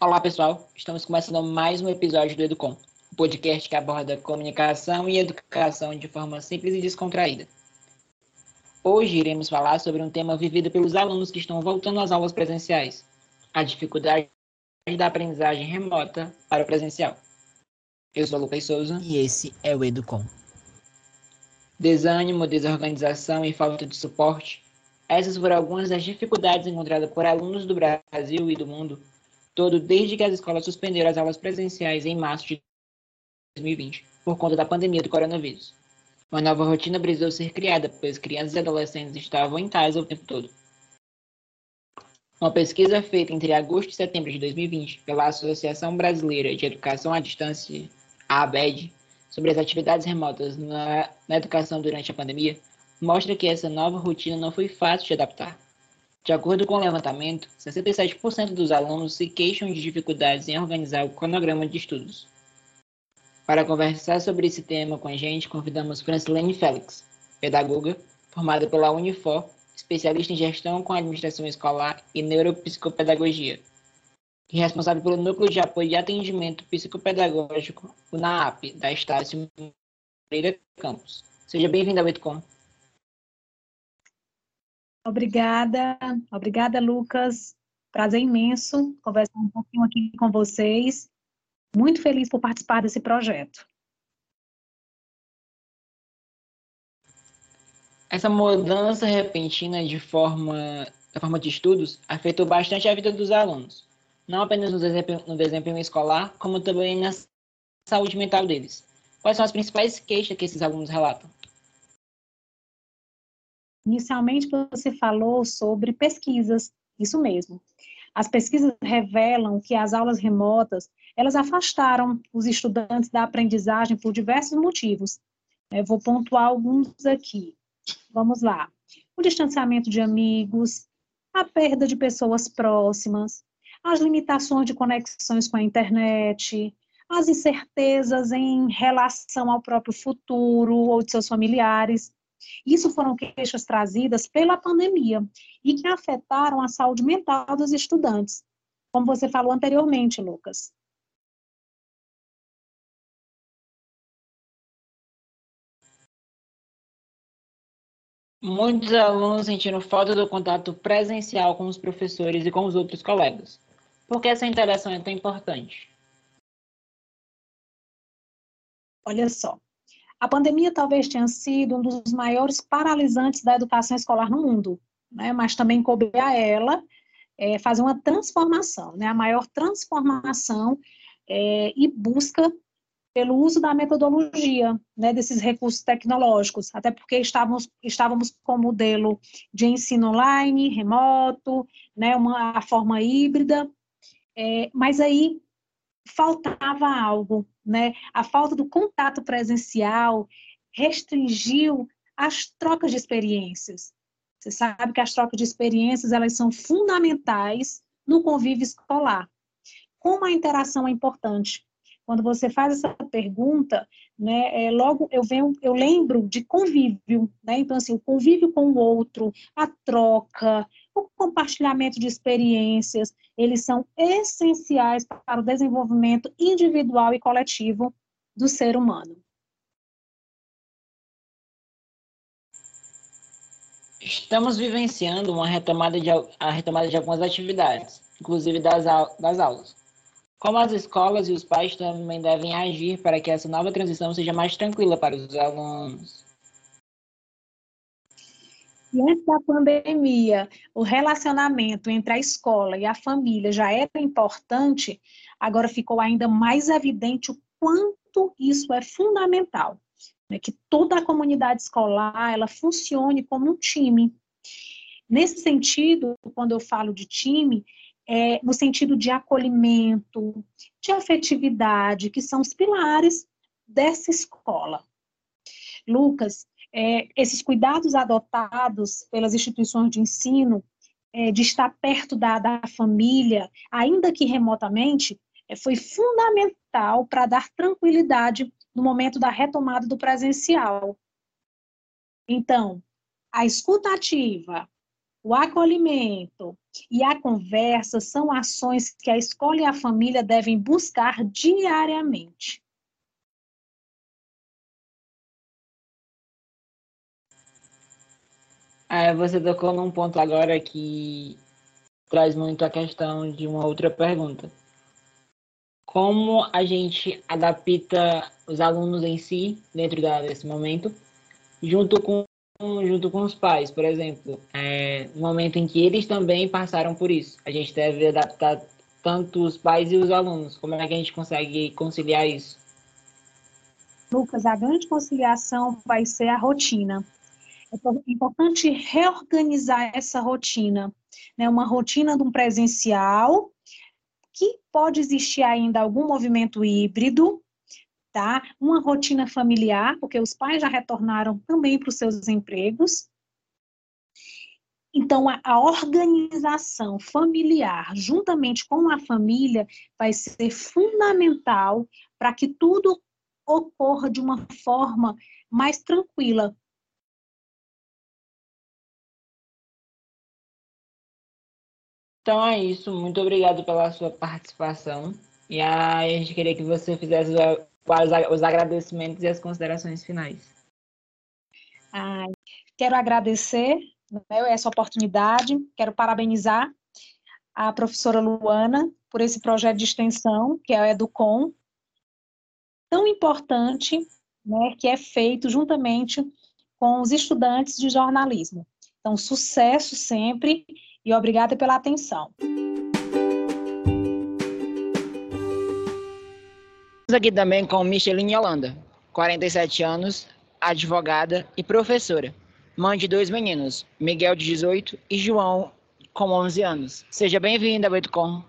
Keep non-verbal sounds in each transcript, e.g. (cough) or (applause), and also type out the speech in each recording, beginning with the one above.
Olá, pessoal. Estamos começando mais um episódio do Educom, um podcast que aborda comunicação e educação de forma simples e descontraída. Hoje iremos falar sobre um tema vivido pelos alunos que estão voltando às aulas presenciais: a dificuldade da aprendizagem remota para o presencial. Eu sou Lucas Souza. E esse é o Educom. Desânimo, desorganização e falta de suporte. Essas foram algumas das dificuldades encontradas por alunos do Brasil e do mundo todo desde que as escolas suspenderam as aulas presenciais em março de 2020, por conta da pandemia do coronavírus. Uma nova rotina precisou ser criada, pois crianças e adolescentes estavam em casa o tempo todo. Uma pesquisa feita entre agosto e setembro de 2020 pela Associação Brasileira de Educação à Distância, a ABED, sobre as atividades remotas na, na educação durante a pandemia, mostra que essa nova rotina não foi fácil de adaptar. De acordo com o levantamento, 67% dos alunos se queixam de dificuldades em organizar o cronograma de estudos. Para conversar sobre esse tema com a gente, convidamos Francilene Félix, pedagoga, formada pela Unifor, especialista em gestão com administração escolar e neuropsicopedagogia, e responsável pelo Núcleo de Apoio e Atendimento Psicopedagógico, o NAAP, da Estácio Moreira Campos. Seja bem-vinda ao Etcom. Obrigada, obrigada, Lucas. Prazer imenso conversar um pouquinho aqui com vocês muito feliz por participar desse projeto. Essa mudança repentina de forma, da forma de estudos afetou bastante a vida dos alunos, não apenas no desempenho, no desempenho escolar, como também na saúde mental deles. Quais são as principais queixas que esses alunos relatam? Inicialmente, você falou sobre pesquisas, isso mesmo. As pesquisas revelam que as aulas remotas elas afastaram os estudantes da aprendizagem por diversos motivos. Eu vou pontuar alguns aqui. Vamos lá. O distanciamento de amigos, a perda de pessoas próximas, as limitações de conexões com a internet, as incertezas em relação ao próprio futuro ou de seus familiares. Isso foram queixas trazidas pela pandemia e que afetaram a saúde mental dos estudantes, como você falou anteriormente, Lucas. Muitos alunos sentiram falta do contato presencial com os professores e com os outros colegas. Por que essa interação é tão importante? Olha só, a pandemia talvez tenha sido um dos maiores paralisantes da educação escolar no mundo, né? mas também coube a ela é, fazer uma transformação, né? a maior transformação é, e busca pelo uso da metodologia, né, desses recursos tecnológicos, até porque estávamos, estávamos com o modelo de ensino online, remoto, né, uma a forma híbrida, é, mas aí faltava algo, né, a falta do contato presencial restringiu as trocas de experiências. Você sabe que as trocas de experiências, elas são fundamentais no convívio escolar. Como a interação é importante? quando você faz essa pergunta, né, é, logo eu venho, eu lembro de convívio, né? Então assim, o convívio com o outro, a troca, o compartilhamento de experiências, eles são essenciais para o desenvolvimento individual e coletivo do ser humano. Estamos vivenciando uma retomada de, a retomada de algumas atividades, inclusive das, das aulas. Como as escolas e os pais também devem agir para que essa nova transição seja mais tranquila para os alunos? Diante da pandemia, o relacionamento entre a escola e a família já era importante, agora ficou ainda mais evidente o quanto isso é fundamental, né? que toda a comunidade escolar ela funcione como um time. Nesse sentido, quando eu falo de time, é, no sentido de acolhimento, de afetividade, que são os pilares dessa escola. Lucas, é, esses cuidados adotados pelas instituições de ensino, é, de estar perto da, da família, ainda que remotamente, é, foi fundamental para dar tranquilidade no momento da retomada do presencial. Então, a escutativa, o acolhimento e a conversa são ações que a escola e a família devem buscar diariamente. É, você tocou num ponto agora que traz muito a questão de uma outra pergunta. Como a gente adapta os alunos em si, dentro desse momento, junto com, junto com os pais, por exemplo, é, no momento em que eles também passaram por isso. A gente deve adaptar tanto os pais e os alunos. Como é que a gente consegue conciliar isso? Lucas, a grande conciliação vai ser a rotina. É importante reorganizar essa rotina, né? Uma rotina de um presencial, que pode existir ainda algum movimento híbrido, tá? Uma rotina familiar, porque os pais já retornaram também para os seus empregos. Então, a, a organização familiar, juntamente com a família, vai ser fundamental para que tudo ocorra de uma forma mais tranquila, Então é isso. Muito obrigado pela sua participação. E a gente queria que você fizesse os agradecimentos e as considerações finais. Ai, quero agradecer né, essa oportunidade, quero parabenizar a professora Luana por esse projeto de extensão, que é o Educom, tão importante, né, que é feito juntamente com os estudantes de jornalismo. Então, sucesso sempre e obrigada pela atenção. Estamos aqui também com Micheline Holanda, 47 anos, advogada e professora, mãe de dois meninos, Miguel de 18 e João com 11 anos. Seja bem-vinda, Beitcom.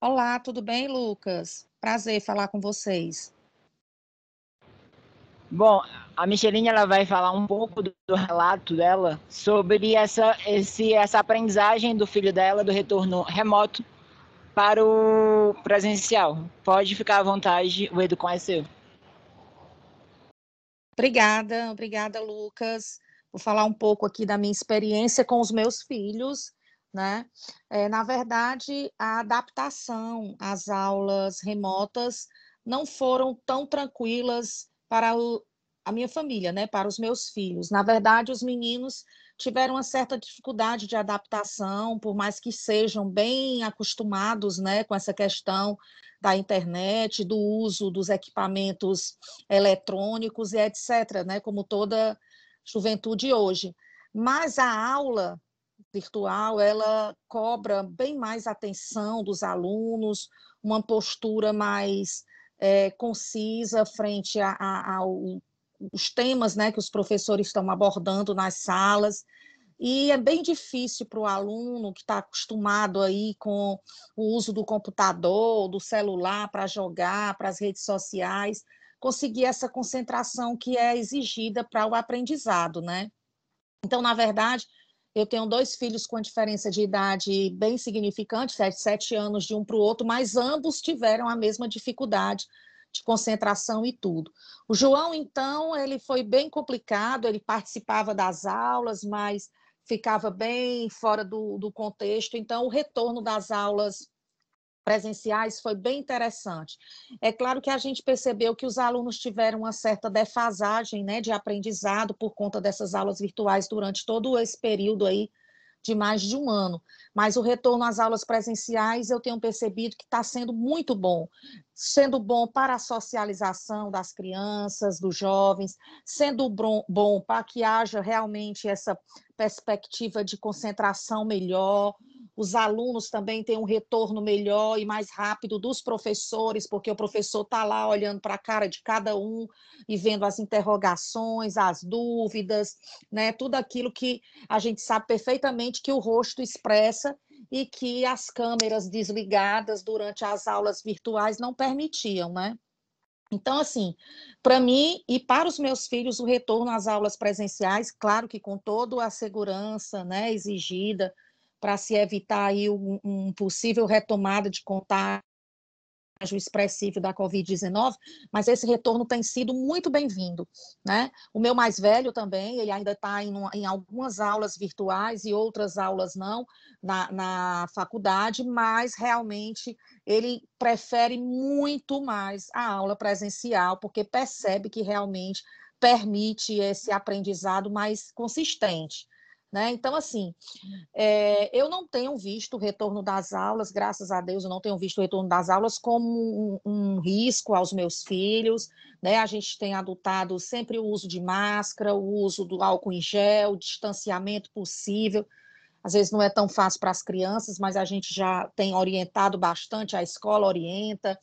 Olá, tudo bem, Lucas? Prazer falar com vocês. Bom, a Micheline ela vai falar um pouco do, do, relato dela sobre essa, esse, essa aprendizagem do filho dela do retorno remoto para o presencial. Pode ficar à vontade, o Educom é seu. Obrigada, obrigada, Lucas. Vou falar um pouco aqui da minha experiência com os meus filhos, né? É, na verdade, a adaptação às aulas remotas não foram tão tranquilas para o, a minha família, né, para os meus filhos. Na verdade, os meninos tiveram uma certa dificuldade de adaptação, por mais que sejam bem acostumados, né, com essa questão da internet, do uso dos equipamentos eletrônicos e etc, né, como toda juventude hoje. Mas a aula virtual, ela cobra bem mais atenção dos alunos, uma postura mais é, concisa frente a, a, ao os temas né, que os professores estão abordando nas salas, e é bem difícil para o aluno que está acostumado aí com o uso do computador, do celular para jogar, para as redes sociais, conseguir essa concentração que é exigida para o aprendizado, né? Então, na verdade, eu tenho dois filhos com diferença de idade bem significante, sete, sete anos de um para o outro, mas ambos tiveram a mesma dificuldade de concentração e tudo. O João, então, ele foi bem complicado, ele participava das aulas, mas ficava bem fora do, do contexto, então o retorno das aulas presenciais foi bem interessante. É claro que a gente percebeu que os alunos tiveram uma certa defasagem né, de aprendizado por conta dessas aulas virtuais durante todo esse período aí de mais de um ano. Mas o retorno às aulas presenciais eu tenho percebido que está sendo muito bom, sendo bom para a socialização das crianças, dos jovens, sendo bom para que haja realmente essa perspectiva de concentração melhor, os alunos também têm um retorno melhor e mais rápido dos professores, porque o professor está lá olhando para a cara de cada um e vendo as interrogações, as dúvidas, né? tudo aquilo que a gente sabe perfeitamente que o rosto expressa e que as câmeras desligadas durante as aulas virtuais não permitiam, né? Então, assim, para mim e para os meus filhos, o retorno às aulas presenciais, claro que com toda a segurança né, exigida para se evitar aí um, um, possível retomada de contágio expressivo da Covid-19, mas esse retorno tem sido muito bem-vindo, né? O meu mais velho também, ele ainda está em, em, algumas aulas virtuais e outras aulas não na, na faculdade, mas realmente ele prefere muito mais a aula presencial, porque percebe que realmente permite esse aprendizado mais consistente. Né? Então, assim, é, eu não tenho visto o retorno das aulas, graças a Deus, eu não tenho visto o retorno das aulas como um, um risco aos meus filhos. Né? A gente tem adotado sempre o uso de máscara, o uso do álcool em gel, o distanciamento possível. Às vezes não é tão fácil para as crianças, mas a gente já tem orientado bastante, a escola orienta,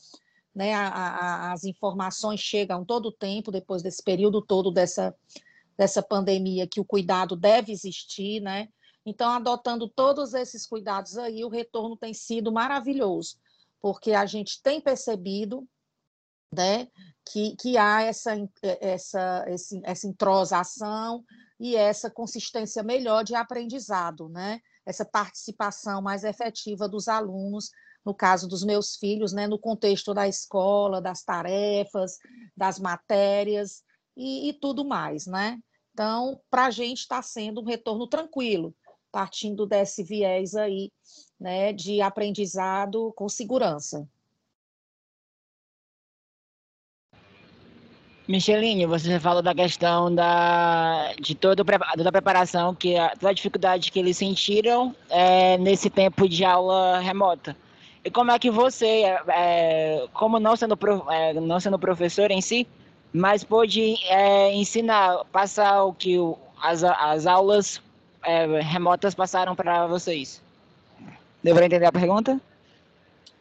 né? A, a, as informações chegam todo o tempo, depois desse período todo dessa dessa pandemia que o cuidado deve existir, né? Então, adotando todos esses cuidados aí, o retorno tem sido maravilhoso, porque a gente tem percebido né, que, que há essa, essa, essa entrosação e essa consistência melhor de aprendizado, né? essa participação mais efetiva dos alunos, no caso dos meus filhos, né, no contexto da escola, das tarefas, das matérias e, e tudo mais. Né? Então, para a gente está sendo um retorno tranquilo, partindo desse viés aí, né, de aprendizado com segurança. Micheline, você falou da questão da, de toda, toda a preparação, que toda a dificuldade que eles sentiram é, nesse tempo de aula remota. E como é que você, é, como não sendo, é, não sendo professor em si, mas pôde é, ensinar, passar o que o, as, as aulas é, remotas passaram para vocês. Deu para entender a pergunta?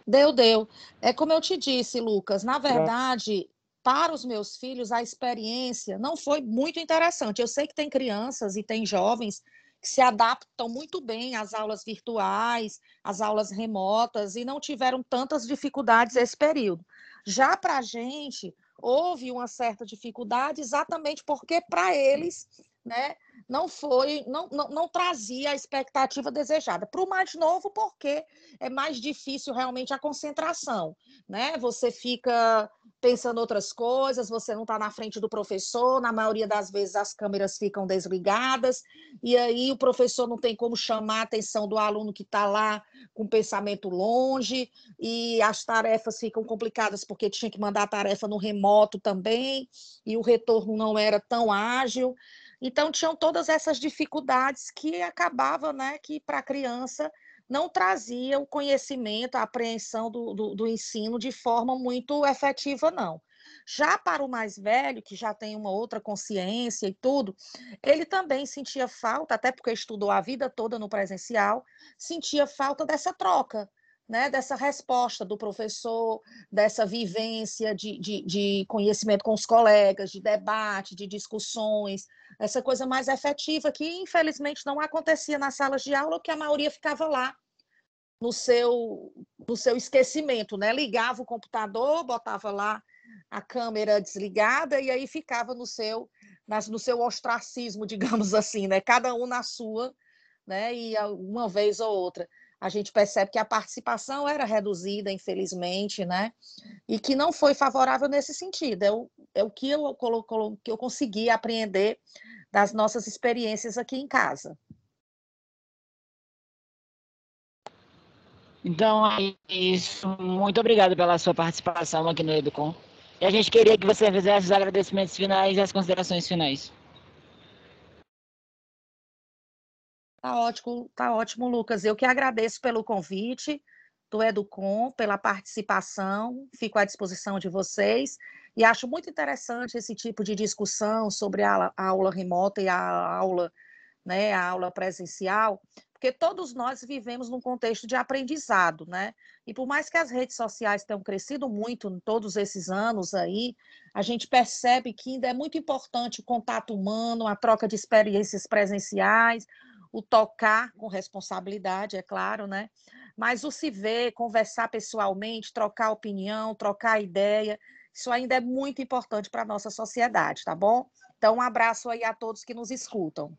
Deu, deu. É como eu te disse, Lucas, na verdade, para os meus filhos, a experiência não foi muito interessante. Eu sei que tem crianças e tem jovens que se adaptam muito bem às aulas virtuais, às aulas remotas, e não tiveram tantas dificuldades esse período. Já para a gente, houve uma certa dificuldade exatamente porque para eles né, não foi, não, não, não trazia a expectativa desejada. Para o mais novo, porque é mais difícil realmente a concentração, né? Você fica pensando outras coisas, você não está na frente do professor, na maioria das vezes as câmeras ficam desligadas, e aí o professor não tem como chamar a atenção do aluno que está lá com pensamento longe, e as tarefas ficam complicadas porque tinha que mandar a tarefa no remoto também, e o retorno não era tão ágil. Então, tinham todas essas dificuldades que acabavam, né, que para a criança não trazia o conhecimento, a apreensão do, do, do, ensino de forma muito efetiva, não. Já para o mais velho, que já tem uma outra consciência e tudo, ele também sentia falta, até porque estudou a vida toda no presencial, sentia falta dessa troca, né, dessa resposta do professor, dessa vivência de, de, de, conhecimento com os colegas, de debate, de discussões, essa coisa mais efetiva que, infelizmente, não acontecia nas salas de aula, porque a maioria ficava lá no seu, no seu esquecimento, né? ligava o computador, botava lá a câmera desligada e aí ficava no seu, no seu ostracismo, (laughs) digamos assim, né? cada um na sua, né? e uma vez ou outra a gente percebe que a participação era reduzida, infelizmente, né? E que não foi favorável nesse sentido. É o, é o que, eu, que eu consegui apreender das nossas experiências aqui em casa. Então, é isso. Muito obrigado pela sua participação aqui no Educom. E a gente queria que você fizesse os agradecimentos finais e as considerações finais. Tá ótimo, tá ótimo, Lucas. Eu que agradeço pelo convite do Educom, pela participação, fico à disposição de vocês e acho muito interessante esse tipo de discussão sobre a, aula remota e a aula, né, a aula presencial, porque todos nós vivemos num contexto de aprendizado, né? E por mais que as redes sociais tenham crescido muito em todos esses anos aí, a gente percebe que ainda é muito importante o contato humano, a troca de experiências presenciais, o tocar com responsabilidade, é claro, né? Mas o se ver, conversar pessoalmente, trocar opinião, trocar ideia, isso ainda é muito importante para a nossa sociedade, tá bom? Então, um abraço aí a todos que nos escutam.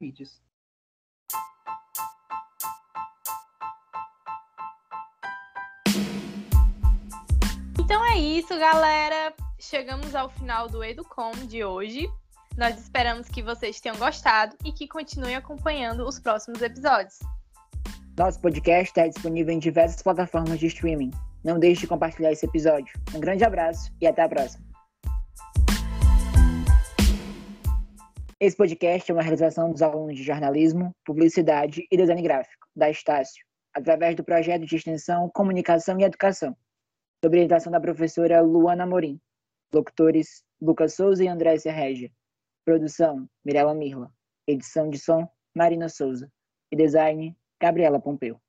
Vídeos. isso, galera. Chegamos ao final do Educom de hoje. Nós esperamos que vocês tenham gostado e que continuem acompanhando os próximos episódios. Nosso podcast está disponível em diversas plataformas de streaming. Não deixe de compartilhar esse episódio. Um grande abraço e até a próxima. Esse podcast é uma realização dos alunos de jornalismo, publicidade e design gráfico, da Estácio, através do projeto de extensão Comunicação e Educação, sob orientação da professora Luana Morim. Locutores Lucas Souza e Andrécia Regia. Produção Mirella Mirla. Edição de som Marina Souza. E design Gabriela Pompeu.